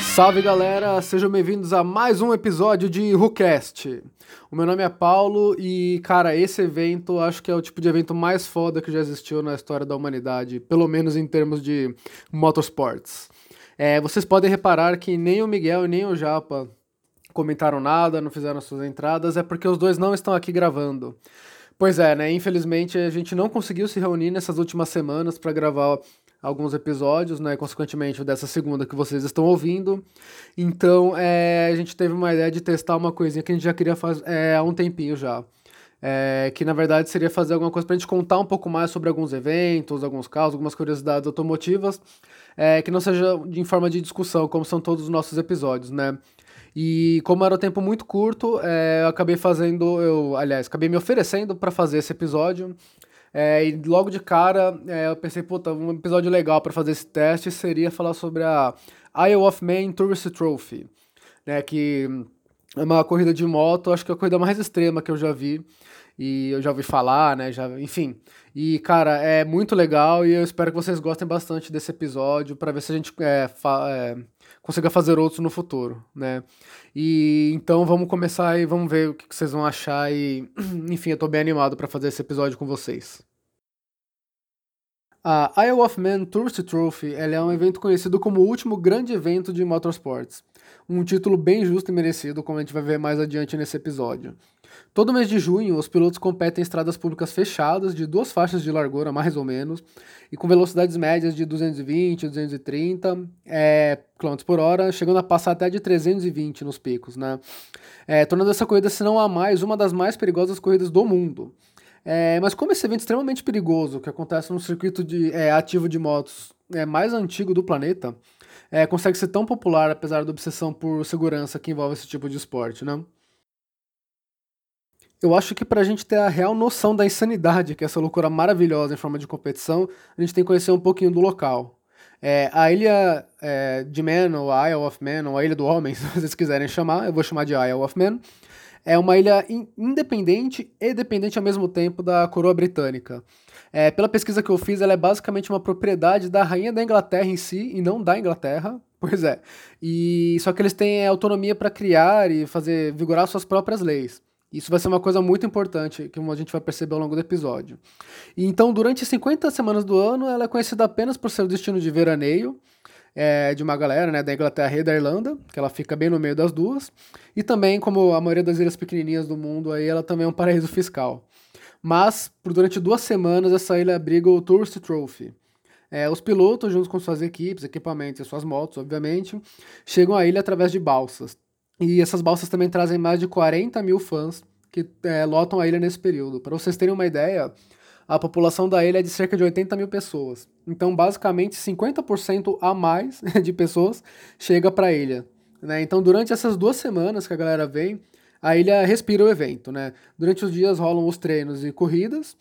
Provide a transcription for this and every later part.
Salve galera, sejam bem-vindos a mais um episódio de WhoCast. O meu nome é Paulo e, cara, esse evento acho que é o tipo de evento mais foda que já existiu na história da humanidade, pelo menos em termos de motorsports. É, vocês podem reparar que nem o Miguel e nem o Japa comentaram nada, não fizeram suas entradas, é porque os dois não estão aqui gravando. Pois é, né? Infelizmente a gente não conseguiu se reunir nessas últimas semanas para gravar alguns episódios, né? Consequentemente, dessa segunda que vocês estão ouvindo. Então, é, a gente teve uma ideia de testar uma coisinha que a gente já queria fazer é, há um tempinho já. É, que na verdade seria fazer alguma coisa para a gente contar um pouco mais sobre alguns eventos, alguns casos, algumas curiosidades automotivas, é, que não seja em forma de discussão, como são todos os nossos episódios, né? E como era o tempo muito curto, é, eu acabei fazendo, eu, aliás, acabei me oferecendo para fazer esse episódio. É, e logo de cara, é, eu pensei, puta, um episódio legal para fazer esse teste seria falar sobre a Isle of Man Tourist Trophy, né, que é uma corrida de moto, acho que é a corrida mais extrema que eu já vi e eu já ouvi falar, né, já, enfim. E cara, é muito legal e eu espero que vocês gostem bastante desse episódio para ver se a gente é, fa é, consiga fazer outros no futuro, né? E então vamos começar e vamos ver o que vocês vão achar e enfim, eu tô bem animado para fazer esse episódio com vocês. A Isle of Man Tourist Trophy é um evento conhecido como o último grande evento de motorsports. Um título bem justo e merecido, como a gente vai ver mais adiante nesse episódio. Todo mês de junho, os pilotos competem em estradas públicas fechadas de duas faixas de largura, mais ou menos, e com velocidades médias de 220, 230 é, km por hora, chegando a passar até de 320 nos picos, né? É, tornando essa corrida, se não a mais, uma das mais perigosas corridas do mundo. É, mas como esse evento é extremamente perigoso, que acontece no circuito de, é, ativo de motos é, mais antigo do planeta, é, consegue ser tão popular apesar da obsessão por segurança que envolve esse tipo de esporte, né? Eu acho que para a gente ter a real noção da insanidade que é essa loucura maravilhosa em forma de competição, a gente tem que conhecer um pouquinho do local. É, a ilha é, de Man, ou a Isle of Man, ou a Ilha do Homem, se vocês quiserem chamar, eu vou chamar de Isle of Man, é uma ilha in independente e dependente ao mesmo tempo da coroa britânica. É, pela pesquisa que eu fiz, ela é basicamente uma propriedade da rainha da Inglaterra em si, e não da Inglaterra, pois é. E só que eles têm autonomia para criar e fazer vigorar suas próprias leis. Isso vai ser uma coisa muito importante que a gente vai perceber ao longo do episódio. E então, durante 50 semanas do ano, ela é conhecida apenas por ser o destino de veraneio é, de uma galera né, da Inglaterra e da Irlanda, que ela fica bem no meio das duas. E também, como a maioria das ilhas pequenininhas do mundo, aí ela também é um paraíso fiscal. Mas, por durante duas semanas, essa ilha abriga o Tourist Trophy. É, os pilotos, junto com suas equipes, equipamentos e suas motos, obviamente, chegam à ilha através de balsas. E essas balsas também trazem mais de 40 mil fãs que é, lotam a ilha nesse período. Para vocês terem uma ideia, a população da ilha é de cerca de 80 mil pessoas. Então, basicamente, 50% a mais de pessoas chega para a ilha. Né? Então, durante essas duas semanas que a galera vem, a ilha respira o evento. Né? Durante os dias rolam os treinos e corridas,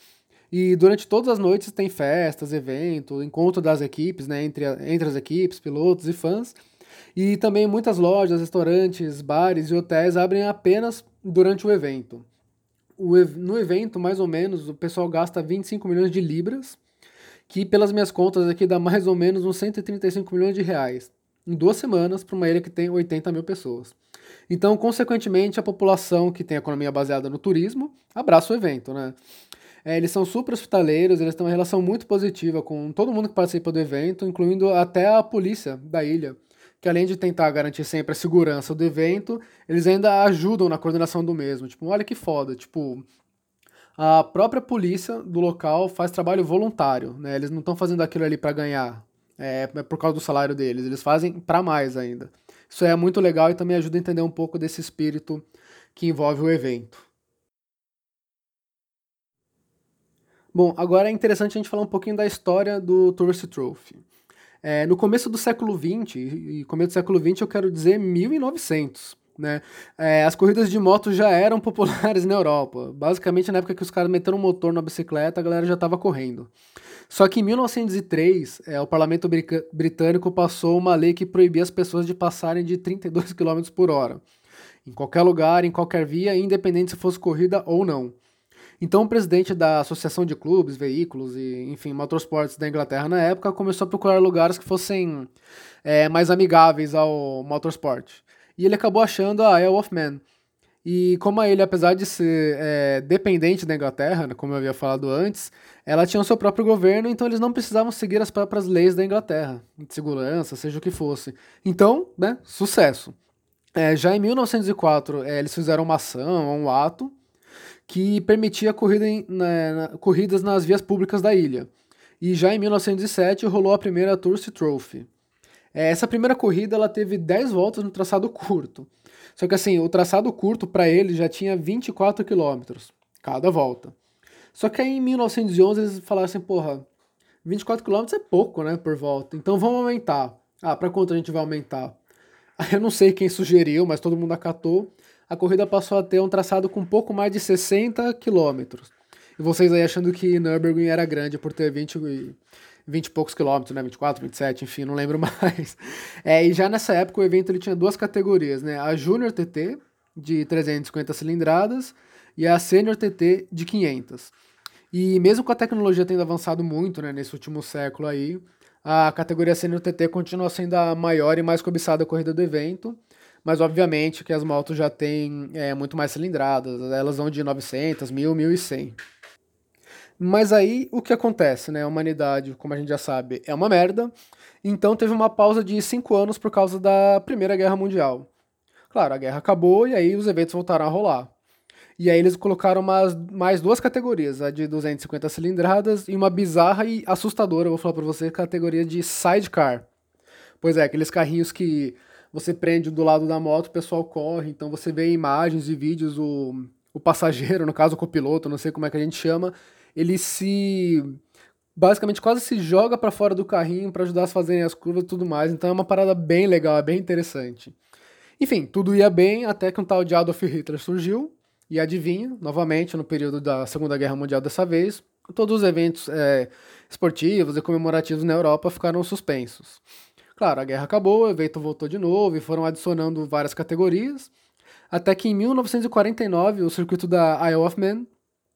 e durante todas as noites tem festas, eventos, encontro das equipes, né? entre, entre as equipes, pilotos e fãs. E também muitas lojas, restaurantes, bares e hotéis abrem apenas durante o evento. O, no evento, mais ou menos, o pessoal gasta 25 milhões de libras, que pelas minhas contas aqui dá mais ou menos uns 135 milhões de reais, em duas semanas para uma ilha que tem 80 mil pessoas. Então, consequentemente, a população que tem economia baseada no turismo abraça o evento, né? É, eles são super hospitaleiros, eles têm uma relação muito positiva com todo mundo que participa do evento, incluindo até a polícia da ilha que além de tentar garantir sempre a segurança do evento, eles ainda ajudam na coordenação do mesmo. Tipo, olha que foda, tipo, a própria polícia do local faz trabalho voluntário, né? Eles não estão fazendo aquilo ali para ganhar, é, é, por causa do salário deles, eles fazem para mais ainda. Isso é muito legal e também ajuda a entender um pouco desse espírito que envolve o evento. Bom, agora é interessante a gente falar um pouquinho da história do Tourist Trophy. É, no começo do século XX, e começo do século XX eu quero dizer 1900, né? É, as corridas de moto já eram populares na Europa. Basicamente, na época que os caras meteram um motor na bicicleta, a galera já estava correndo. Só que em 1903, é, o parlamento britânico passou uma lei que proibia as pessoas de passarem de 32 km por hora. Em qualquer lugar, em qualquer via, independente se fosse corrida ou não. Então, o presidente da Associação de Clubes, Veículos e, enfim, Motorsports da Inglaterra na época começou a procurar lugares que fossem é, mais amigáveis ao motorsport. E ele acabou achando a Isle of Man. E como a ilha, apesar de ser é, dependente da Inglaterra, né, como eu havia falado antes, ela tinha o seu próprio governo, então eles não precisavam seguir as próprias leis da Inglaterra, de segurança, seja o que fosse. Então, né, sucesso. É, já em 1904, é, eles fizeram uma ação, um ato, que permitia corrida em, na, na, corridas nas vias públicas da ilha. E já em 1907 rolou a primeira Tourist Trophy. É, essa primeira corrida ela teve 10 voltas no traçado curto. Só que assim, o traçado curto para ele já tinha 24 quilômetros cada volta. Só que aí em 1911 eles falaram assim, porra, 24 quilômetros é pouco, né, por volta. Então vamos aumentar. Ah, para quanto a gente vai aumentar? Eu não sei quem sugeriu, mas todo mundo acatou a corrida passou a ter um traçado com um pouco mais de 60 quilômetros. E vocês aí achando que Nürburgring era grande por ter 20, 20 e poucos quilômetros, né? 24, 27, enfim, não lembro mais. É, e já nessa época o evento ele tinha duas categorias, né? A Junior TT, de 350 cilindradas, e a Senior TT, de 500. E mesmo com a tecnologia tendo avançado muito, né, nesse último século aí, a categoria Senior TT continua sendo a maior e mais cobiçada corrida do evento, mas obviamente que as motos já têm é, muito mais cilindradas, elas vão de 900, 1000, 1100. Mas aí o que acontece, né? A humanidade, como a gente já sabe, é uma merda. Então teve uma pausa de 5 anos por causa da Primeira Guerra Mundial. Claro, a guerra acabou e aí os eventos voltaram a rolar. E aí eles colocaram umas, mais duas categorias, a de 250 cilindradas e uma bizarra e assustadora, vou falar para você, categoria de sidecar. Pois é, aqueles carrinhos que você prende do lado da moto, o pessoal corre, então você vê imagens e vídeos, o, o passageiro, no caso o copiloto, não sei como é que a gente chama, ele se basicamente quase se joga para fora do carrinho para ajudar a fazerem as curvas e tudo mais. Então é uma parada bem legal, é bem interessante. Enfim, tudo ia bem até que um tal de Adolf Hitler surgiu e adivinha, novamente no período da Segunda Guerra Mundial dessa vez, todos os eventos é, esportivos e comemorativos na Europa ficaram suspensos. Claro, a guerra acabou, o evento voltou de novo e foram adicionando várias categorias, até que em 1949 o circuito da Isle of Man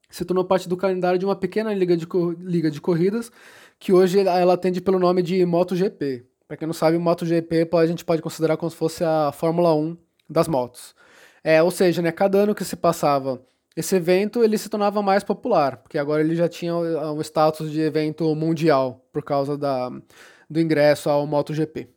se tornou parte do calendário de uma pequena liga de, liga de corridas, que hoje ela atende pelo nome de MotoGP. Para quem não sabe, MotoGP a gente pode considerar como se fosse a Fórmula 1 das motos. É, ou seja, né, cada ano que se passava esse evento ele se tornava mais popular, porque agora ele já tinha o status de evento mundial por causa da, do ingresso ao MotoGP.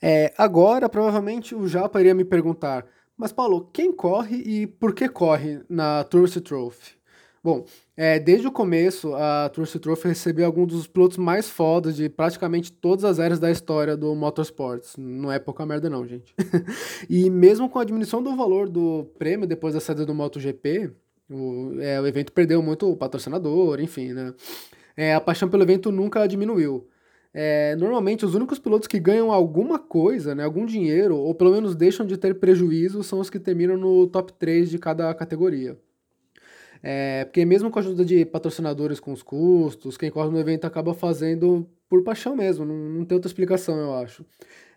É, agora, provavelmente, o Japa iria me perguntar, mas Paulo, quem corre e por que corre na Tourist Trophy? Bom, é, desde o começo, a Tourist Trophy recebeu alguns dos pilotos mais fodas de praticamente todas as eras da história do motorsports. Não é pouca merda não, gente. e mesmo com a diminuição do valor do prêmio depois da saída do MotoGP, o, é, o evento perdeu muito o patrocinador, enfim, né? É, a paixão pelo evento nunca diminuiu. É, normalmente, os únicos pilotos que ganham alguma coisa, né, algum dinheiro, ou pelo menos deixam de ter prejuízo, são os que terminam no top 3 de cada categoria. É, porque mesmo com a ajuda de patrocinadores com os custos, quem corre no evento acaba fazendo por paixão mesmo, não, não tem outra explicação, eu acho.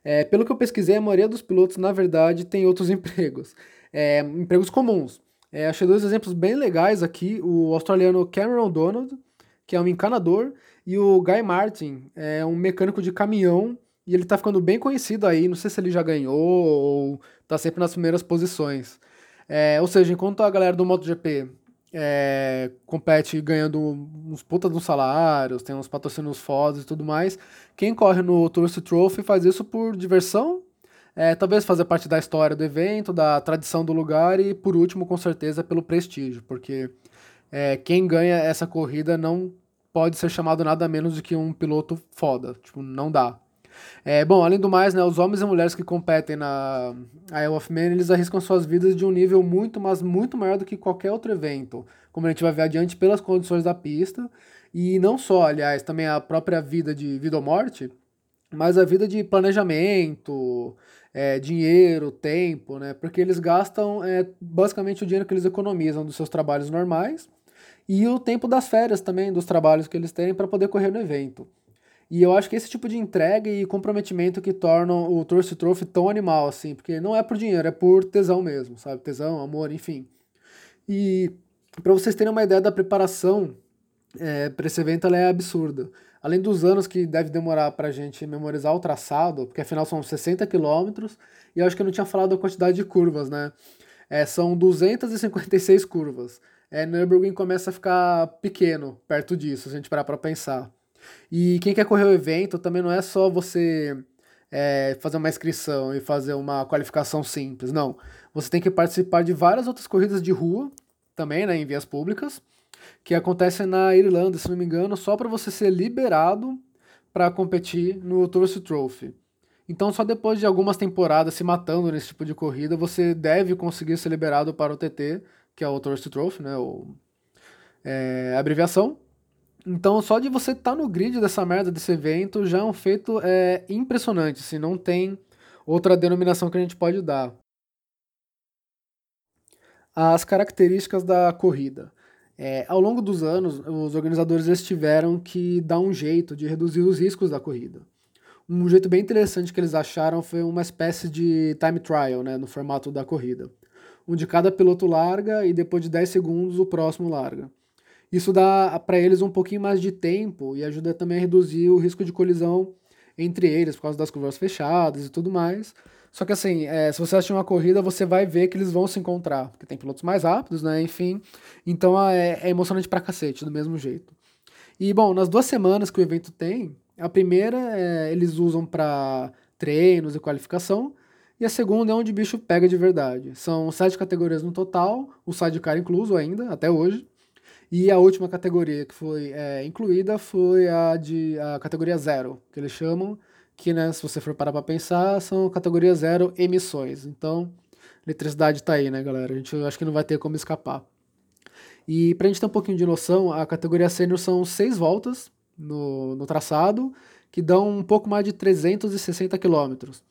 É, pelo que eu pesquisei, a maioria dos pilotos, na verdade, tem outros empregos. É, empregos comuns. É, achei dois exemplos bem legais aqui. O australiano Cameron Donald, que é um encanador, e o Guy Martin é um mecânico de caminhão, e ele tá ficando bem conhecido aí, não sei se ele já ganhou ou tá sempre nas primeiras posições. É, ou seja, enquanto a galera do MotoGP é, compete ganhando uns putas dos salários, tem uns patrocínios fodas e tudo mais, quem corre no Tourist Trophy faz isso por diversão, é, talvez fazer parte da história do evento, da tradição do lugar e, por último, com certeza, pelo prestígio, porque é, quem ganha essa corrida não pode ser chamado nada menos do que um piloto foda. Tipo, não dá. É, bom, além do mais, né, os homens e mulheres que competem na Isle of Man, eles arriscam suas vidas de um nível muito, mas muito maior do que qualquer outro evento, como a gente vai ver adiante pelas condições da pista, e não só, aliás, também a própria vida de vida ou morte, mas a vida de planejamento, é, dinheiro, tempo, né, porque eles gastam é, basicamente o dinheiro que eles economizam dos seus trabalhos normais, e o tempo das férias também, dos trabalhos que eles têm para poder correr no evento. E eu acho que esse tipo de entrega e comprometimento que tornam o Tourist Trophy tão animal, assim, porque não é por dinheiro, é por tesão mesmo, sabe? Tesão, amor, enfim. E para vocês terem uma ideia da preparação é, para esse evento, ela é absurda. Além dos anos que deve demorar para a gente memorizar o traçado, porque afinal são 60 quilômetros, e eu acho que eu não tinha falado a quantidade de curvas, né? É, são 256 curvas. É, Nürburgring começa a ficar pequeno perto disso, se a gente parar para pensar. E quem quer correr o evento também não é só você é, fazer uma inscrição e fazer uma qualificação simples, não. Você tem que participar de várias outras corridas de rua, também, né, em vias públicas, que acontecem na Irlanda, se não me engano, só para você ser liberado para competir no Tourist Trophy. Então, só depois de algumas temporadas se matando nesse tipo de corrida, você deve conseguir ser liberado para o TT, que é o Tourist Trophy, né, o, é, abreviação. Então, só de você estar tá no grid dessa merda desse evento já é um feito é, impressionante, se assim, não tem outra denominação que a gente pode dar. As características da corrida. É, ao longo dos anos, os organizadores eles tiveram que dar um jeito de reduzir os riscos da corrida. Um jeito bem interessante que eles acharam foi uma espécie de time trial, né, no formato da corrida, onde cada piloto larga e depois de 10 segundos o próximo larga. Isso dá para eles um pouquinho mais de tempo e ajuda também a reduzir o risco de colisão entre eles por causa das curvas fechadas e tudo mais. Só que assim, é, se você assistir uma corrida, você vai ver que eles vão se encontrar, porque tem pilotos mais rápidos, né? Enfim. Então é, é emocionante pra cacete, do mesmo jeito. E bom, nas duas semanas que o evento tem, a primeira é, eles usam para treinos e qualificação, e a segunda é onde o bicho pega de verdade. São sete categorias no total, o sidecar incluso ainda, até hoje. E a última categoria que foi é, incluída foi a de a categoria zero, que eles chamam, que, né, se você for parar para pensar, são categoria zero emissões. Então, eletricidade está aí, né, galera? A gente acho que não vai ter como escapar. E para a gente ter um pouquinho de noção, a categoria sênior são seis voltas no, no traçado, que dão um pouco mais de 360 quilômetros,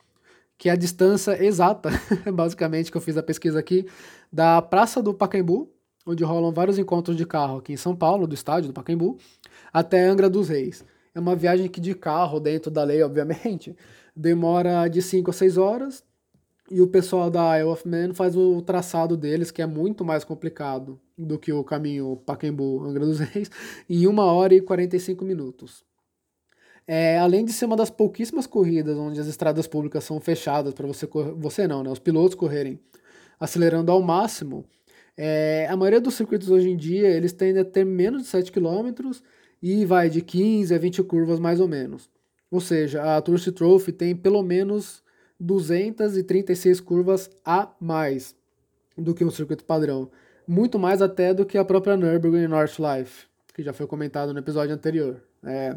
que é a distância exata, basicamente, que eu fiz a pesquisa aqui, da Praça do Pacaembu, onde rolam vários encontros de carro aqui em São Paulo, do estádio do Pacaembu, até Angra dos Reis. É uma viagem que de carro, dentro da lei, obviamente, demora de 5 a 6 horas. E o pessoal da Isle of Man faz o traçado deles, que é muito mais complicado do que o caminho Pacaembu-Angra dos Reis, em 1 hora e 45 minutos. É, além de ser uma das pouquíssimas corridas onde as estradas públicas são fechadas para você você não, né, os pilotos correrem acelerando ao máximo, é, a maioria dos circuitos hoje em dia eles tendem a ter menos de 7 km e vai de 15 a 20 curvas mais ou menos. Ou seja, a Tourist Trophy tem pelo menos 236 curvas a mais do que um circuito padrão. Muito mais até do que a própria Nürburgring Nordschleife, que já foi comentado no episódio anterior. É,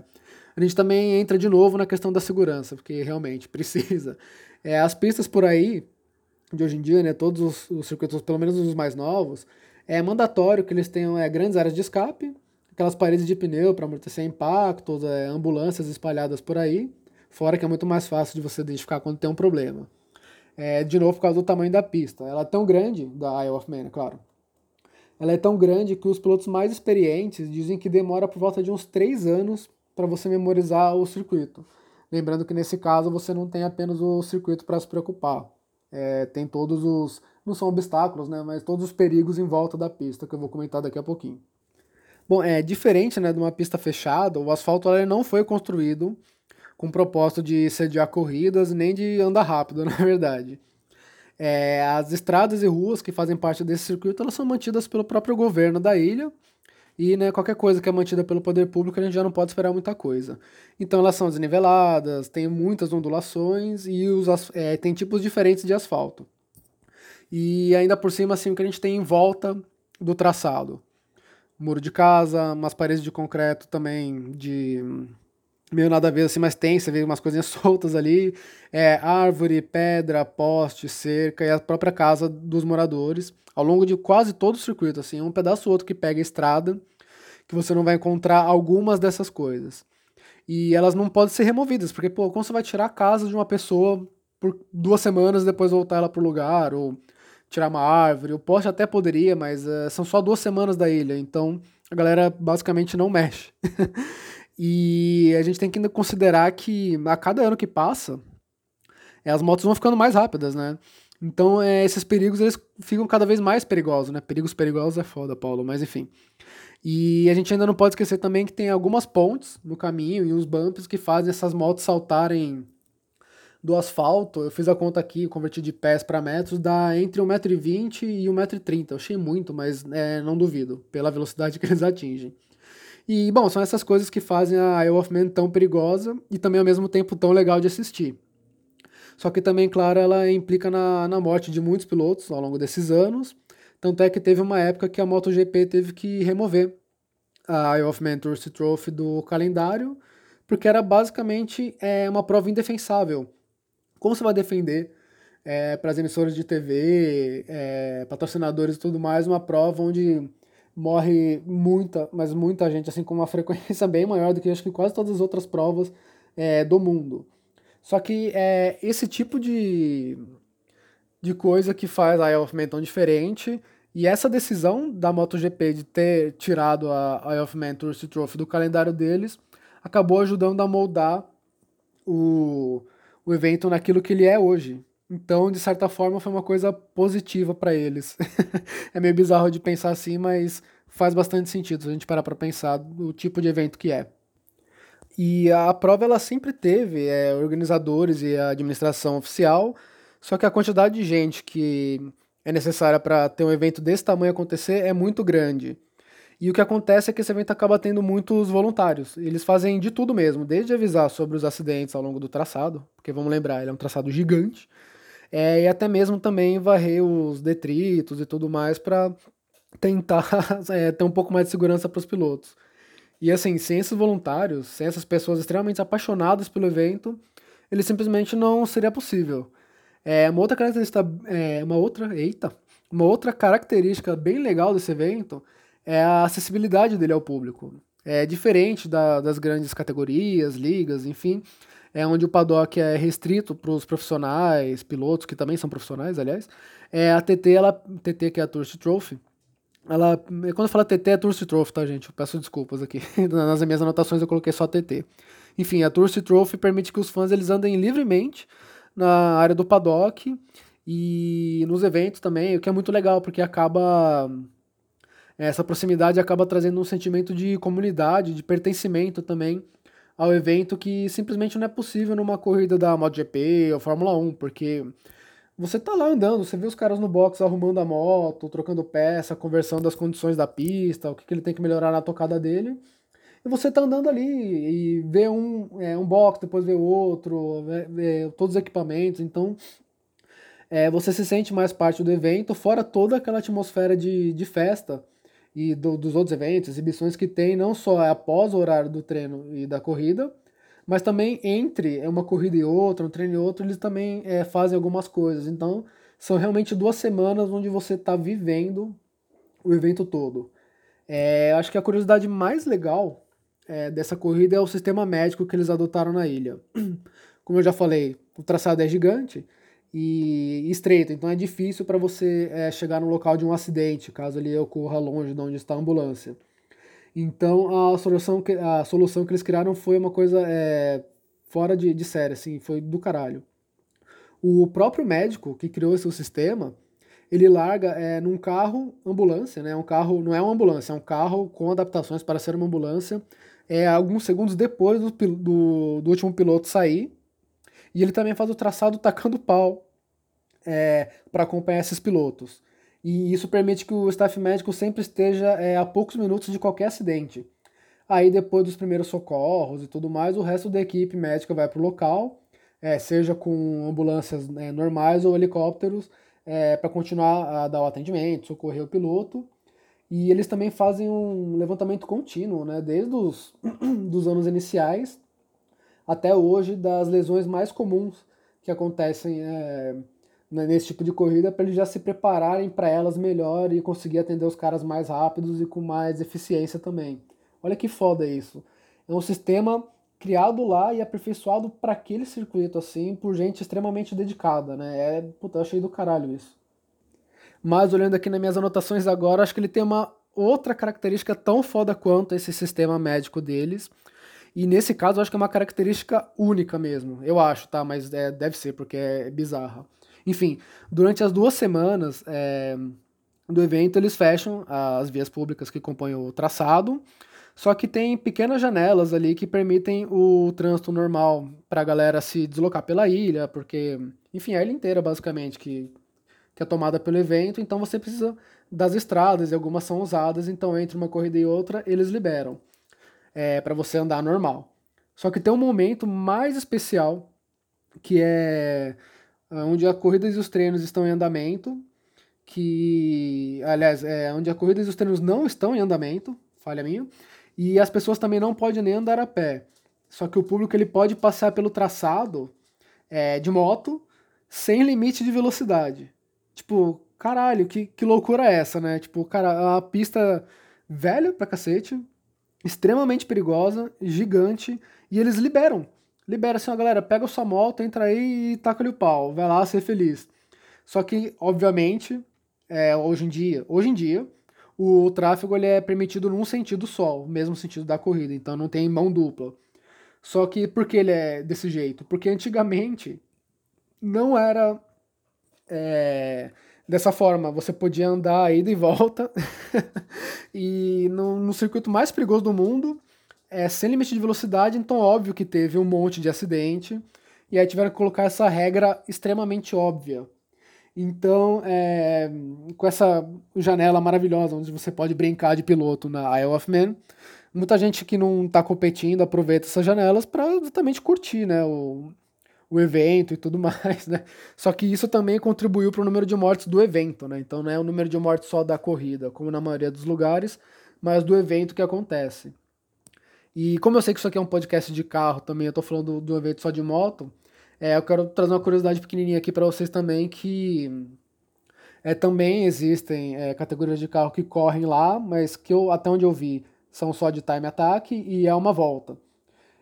a gente também entra de novo na questão da segurança, porque realmente precisa. É, as pistas por aí, de hoje em dia, né, todos os, os circuitos, pelo menos os mais novos, é mandatório que eles tenham é, grandes áreas de escape, aquelas paredes de pneu para amortecer impactos, é, ambulâncias espalhadas por aí, fora que é muito mais fácil de você identificar quando tem um problema. É, de novo, por causa do tamanho da pista. Ela é tão grande, da Isle of Man, é claro. Ela é tão grande que os pilotos mais experientes dizem que demora por volta de uns 3 anos para você memorizar o circuito. Lembrando que nesse caso você não tem apenas o circuito para se preocupar. É, tem todos os. Não são obstáculos, né? Mas todos os perigos em volta da pista, que eu vou comentar daqui a pouquinho. Bom, é diferente né, de uma pista fechada, o asfalto não foi construído com o propósito de sediar corridas nem de andar rápido, na verdade. É, as estradas e ruas que fazem parte desse circuito elas são mantidas pelo próprio governo da ilha e né, qualquer coisa que é mantida pelo poder público a gente já não pode esperar muita coisa. Então elas são desniveladas, tem muitas ondulações e os, é, tem tipos diferentes de asfalto. E ainda por cima assim o que a gente tem em volta do traçado muro de casa, umas paredes de concreto também de meio nada a ver assim, mas tem, você vê umas coisinhas soltas ali, é, árvore, pedra, poste, cerca e a própria casa dos moradores, ao longo de quase todo o circuito, assim, um pedaço ou outro que pega a estrada, que você não vai encontrar algumas dessas coisas. E elas não podem ser removidas, porque, pô, como você vai tirar a casa de uma pessoa por duas semanas e depois voltar ela pro lugar, ou tirar uma árvore. O poste até poderia, mas uh, são só duas semanas da ilha, então a galera basicamente não mexe. e a gente tem que ainda considerar que a cada ano que passa, as motos vão ficando mais rápidas, né? Então, é, esses perigos eles ficam cada vez mais perigosos, né? Perigos perigosos é foda, Paulo, mas enfim. E a gente ainda não pode esquecer também que tem algumas pontes no caminho e uns bumps que fazem essas motos saltarem do asfalto. Eu fiz a conta aqui, converti de pés para metros, dá entre 1,20m e 1,30m. Eu achei muito, mas é, não duvido, pela velocidade que eles atingem. E, bom, são essas coisas que fazem a Isle of Man tão perigosa e também ao mesmo tempo tão legal de assistir. Só que também, claro, ela implica na, na morte de muitos pilotos ao longo desses anos. Tanto é que teve uma época que a MotoGP teve que remover a Isle of Man Tourist Trophy do calendário, porque era basicamente é, uma prova indefensável. Como você vai defender é, para as emissoras de TV, é, patrocinadores e tudo mais, uma prova onde morre muita, mas muita gente, assim, com uma frequência bem maior do que acho que quase todas as outras provas é, do mundo. Só que é esse tipo de, de coisa que faz a Isle of Man tão diferente. E essa decisão da MotoGP de ter tirado a Isle of Man Tourist Trophy do calendário deles acabou ajudando a moldar o, o evento naquilo que ele é hoje. Então, de certa forma, foi uma coisa positiva para eles. é meio bizarro de pensar assim, mas faz bastante sentido se a gente parar para pensar o tipo de evento que é. E a prova ela sempre teve é, organizadores e a administração oficial, só que a quantidade de gente que é necessária para ter um evento desse tamanho acontecer é muito grande. E o que acontece é que esse evento acaba tendo muitos voluntários. Eles fazem de tudo mesmo, desde avisar sobre os acidentes ao longo do traçado, porque vamos lembrar, ele é um traçado gigante, é, e até mesmo também varrer os detritos e tudo mais para tentar é, ter um pouco mais de segurança para os pilotos. E assim, sem esses voluntários, sem essas pessoas extremamente apaixonadas pelo evento, ele simplesmente não seria possível. É, uma outra característica, é, uma outra, eita, uma outra característica bem legal desse evento é a acessibilidade dele ao público. É diferente da, das grandes categorias, ligas, enfim, é onde o paddock é restrito para os profissionais, pilotos que também são profissionais, aliás. É a TT, ela, TT que é a Tourist Trophy, ela, quando fala TT é Tourist Trophy, tá, gente? Eu peço desculpas aqui. Nas minhas anotações eu coloquei só TT. Enfim, a Tourist Trophy permite que os fãs eles andem livremente na área do paddock e nos eventos também, o que é muito legal, porque acaba essa proximidade acaba trazendo um sentimento de comunidade, de pertencimento também ao evento que simplesmente não é possível numa corrida da MotoGP ou Fórmula 1, porque você tá lá andando, você vê os caras no box arrumando a moto, trocando peça, conversando das condições da pista, o que, que ele tem que melhorar na tocada dele. E você tá andando ali e vê um, é, um box, depois vê outro, vê, vê todos os equipamentos. Então, é, você se sente mais parte do evento, fora toda aquela atmosfera de, de festa e do, dos outros eventos, exibições que tem, não só após o horário do treino e da corrida, mas também entre uma corrida e outra, um treino e outro, eles também é, fazem algumas coisas. Então, são realmente duas semanas onde você está vivendo o evento todo. É, acho que a curiosidade mais legal é, dessa corrida é o sistema médico que eles adotaram na ilha. Como eu já falei, o traçado é gigante e estreito, então é difícil para você é, chegar no local de um acidente, caso ele ocorra longe de onde está a ambulância. Então a solução que, a solução que eles criaram foi uma coisa é, fora de, de série, assim, foi do caralho. O próprio médico que criou esse sistema, ele larga é, num carro ambulância, né? Um carro não é uma ambulância, é um carro com adaptações para ser uma ambulância. É alguns segundos depois do, do, do último piloto sair. E ele também faz o traçado tacando pau é, para acompanhar esses pilotos e isso permite que o staff médico sempre esteja é, a poucos minutos de qualquer acidente. Aí, depois dos primeiros socorros e tudo mais, o resto da equipe médica vai para o local, é, seja com ambulâncias né, normais ou helicópteros, é, para continuar a dar o atendimento, socorrer o piloto. E eles também fazem um levantamento contínuo, né, desde os dos anos iniciais até hoje, das lesões mais comuns que acontecem é, né, nesse tipo de corrida para eles já se prepararem para elas melhor e conseguir atender os caras mais rápidos e com mais eficiência também. Olha que foda isso. É um sistema criado lá e aperfeiçoado para aquele circuito assim por gente extremamente dedicada, né? É, puta, eu achei do caralho isso. Mas olhando aqui nas minhas anotações agora, acho que ele tem uma outra característica tão foda quanto esse sistema médico deles. E nesse caso, acho que é uma característica única mesmo. Eu acho, tá? Mas é, deve ser, porque é bizarra Enfim, durante as duas semanas é, do evento, eles fecham as vias públicas que compõem o traçado, só que tem pequenas janelas ali que permitem o trânsito normal para a galera se deslocar pela ilha, porque, enfim, é a ilha inteira, basicamente, que, que é tomada pelo evento, então você precisa das estradas e algumas são usadas, então entre uma corrida e outra eles liberam é, para você andar normal. Só que tem um momento mais especial que é ah, onde a corrida e os treinos estão em andamento, que, aliás, é onde a corrida e os treinos não estão em andamento, falha minha, e as pessoas também não podem nem andar a pé. Só que o público ele pode passar pelo traçado é, de moto sem limite de velocidade. Tipo, caralho, que, que loucura é essa, né? Tipo, cara, é uma pista velha pra cacete, extremamente perigosa, gigante, e eles liberam. Libera assim, ó, galera, pega sua moto, entra aí e taca-lhe o pau, vai lá ser feliz. Só que, obviamente, é, hoje em dia, hoje em dia, o tráfego ele é permitido num sentido só, o mesmo sentido da corrida, então não tem mão dupla. Só que por que ele é desse jeito? Porque antigamente não era é, dessa forma. Você podia andar ida e volta. e no, no, circuito mais perigoso do mundo, é sem limite de velocidade, então óbvio que teve um monte de acidente. E aí tiveram que colocar essa regra extremamente óbvia. Então, é, com essa janela maravilhosa, onde você pode brincar de piloto na Isle of Man, muita gente que não está competindo aproveita essas janelas para exatamente curtir né, o, o evento e tudo mais, né? Só que isso também contribuiu para o número de mortes do evento, né? Então não é o número de mortes só da corrida, como na maioria dos lugares, mas do evento que acontece. E como eu sei que isso aqui é um podcast de carro também, eu tô falando do, do evento só de moto, é, eu quero trazer uma curiosidade pequenininha aqui para vocês também, que é, também existem é, categorias de carro que correm lá, mas que eu, até onde eu vi são só de time attack e é uma volta.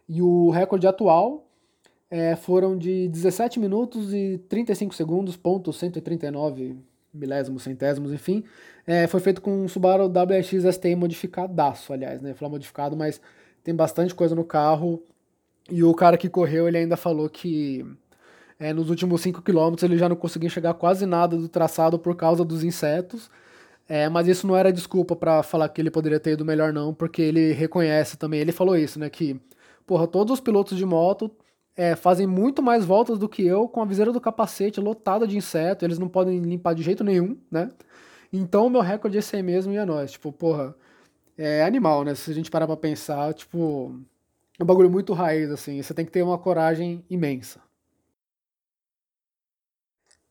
E o recorde atual é, foram de 17 minutos e 35 segundos, ponto 139 milésimos, centésimos, enfim. É, foi feito com um Subaru WRX STI modificadaço, aliás, né? Falar modificado, mas tem bastante coisa no carro. E o cara que correu, ele ainda falou que é, nos últimos 5 km ele já não conseguia enxergar quase nada do traçado por causa dos insetos. É, mas isso não era desculpa para falar que ele poderia ter ido melhor, não, porque ele reconhece também, ele falou isso, né? Que, porra, todos os pilotos de moto é, fazem muito mais voltas do que eu com a viseira do capacete lotada de inseto, eles não podem limpar de jeito nenhum, né? Então o meu recorde é aí mesmo e é nós. Tipo, porra, é animal, né? Se a gente parar pra pensar, tipo, é um bagulho muito raiz, assim. Você tem que ter uma coragem imensa.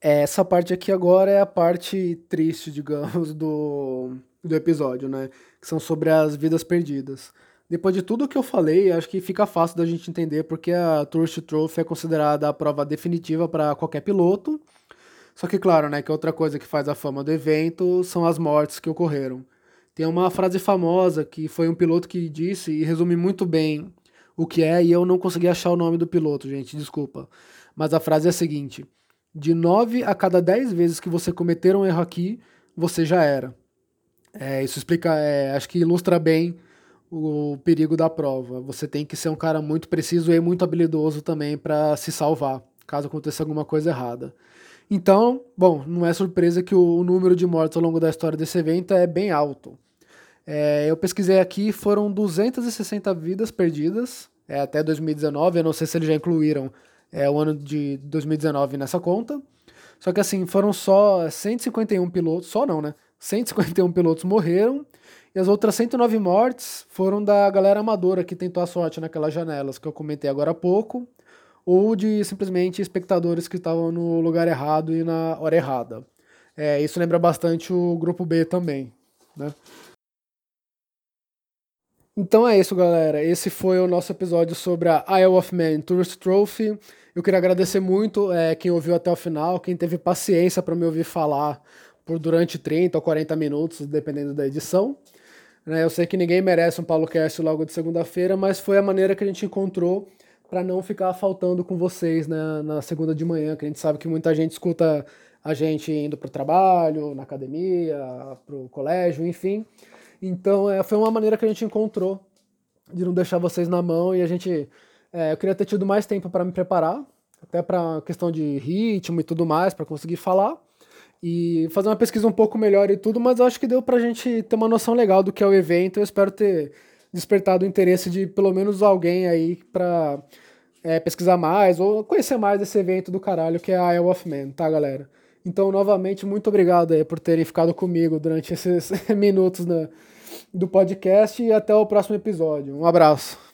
Essa parte aqui agora é a parte triste, digamos, do, do episódio, né? Que são sobre as vidas perdidas. Depois de tudo que eu falei, acho que fica fácil da gente entender porque a Tourist Trophy é considerada a prova definitiva para qualquer piloto. Só que, claro, né, que outra coisa que faz a fama do evento são as mortes que ocorreram. Tem uma frase famosa que foi um piloto que disse e resume muito bem o que é, e eu não consegui achar o nome do piloto, gente, desculpa. Mas a frase é a seguinte: de 9 a cada 10 vezes que você cometer um erro aqui, você já era. É, isso explica, é, acho que ilustra bem o perigo da prova. Você tem que ser um cara muito preciso e muito habilidoso também para se salvar, caso aconteça alguma coisa errada. Então, bom, não é surpresa que o número de mortes ao longo da história desse evento é bem alto. É, eu pesquisei aqui, foram 260 vidas perdidas é, até 2019. Eu não sei se eles já incluíram é, o ano de 2019 nessa conta. Só que assim, foram só 151 pilotos, só não, né? 151 pilotos morreram e as outras 109 mortes foram da galera amadora que tentou a sorte naquelas janelas que eu comentei agora há pouco, ou de simplesmente espectadores que estavam no lugar errado e na hora errada. É, isso lembra bastante o grupo B também, né? Então é isso, galera. Esse foi o nosso episódio sobre a Isle of Man Tourist Trophy. Eu queria agradecer muito é, quem ouviu até o final, quem teve paciência para me ouvir falar por durante 30 ou 40 minutos, dependendo da edição. Né? Eu sei que ninguém merece um Paulo Cast logo de segunda-feira, mas foi a maneira que a gente encontrou para não ficar faltando com vocês né, na segunda de manhã, que a gente sabe que muita gente escuta a gente indo para o trabalho, na academia, para o colégio, enfim. Então é, foi uma maneira que a gente encontrou de não deixar vocês na mão e a gente. É, eu queria ter tido mais tempo para me preparar até para questão de ritmo e tudo mais, para conseguir falar e fazer uma pesquisa um pouco melhor e tudo, mas eu acho que deu pra gente ter uma noção legal do que é o evento. Eu espero ter despertado o interesse de pelo menos alguém aí pra é, pesquisar mais ou conhecer mais desse evento do caralho que é a Isle of Man, tá, galera? Então, novamente, muito obrigado aí por terem ficado comigo durante esses minutos na, do podcast e até o próximo episódio. Um abraço.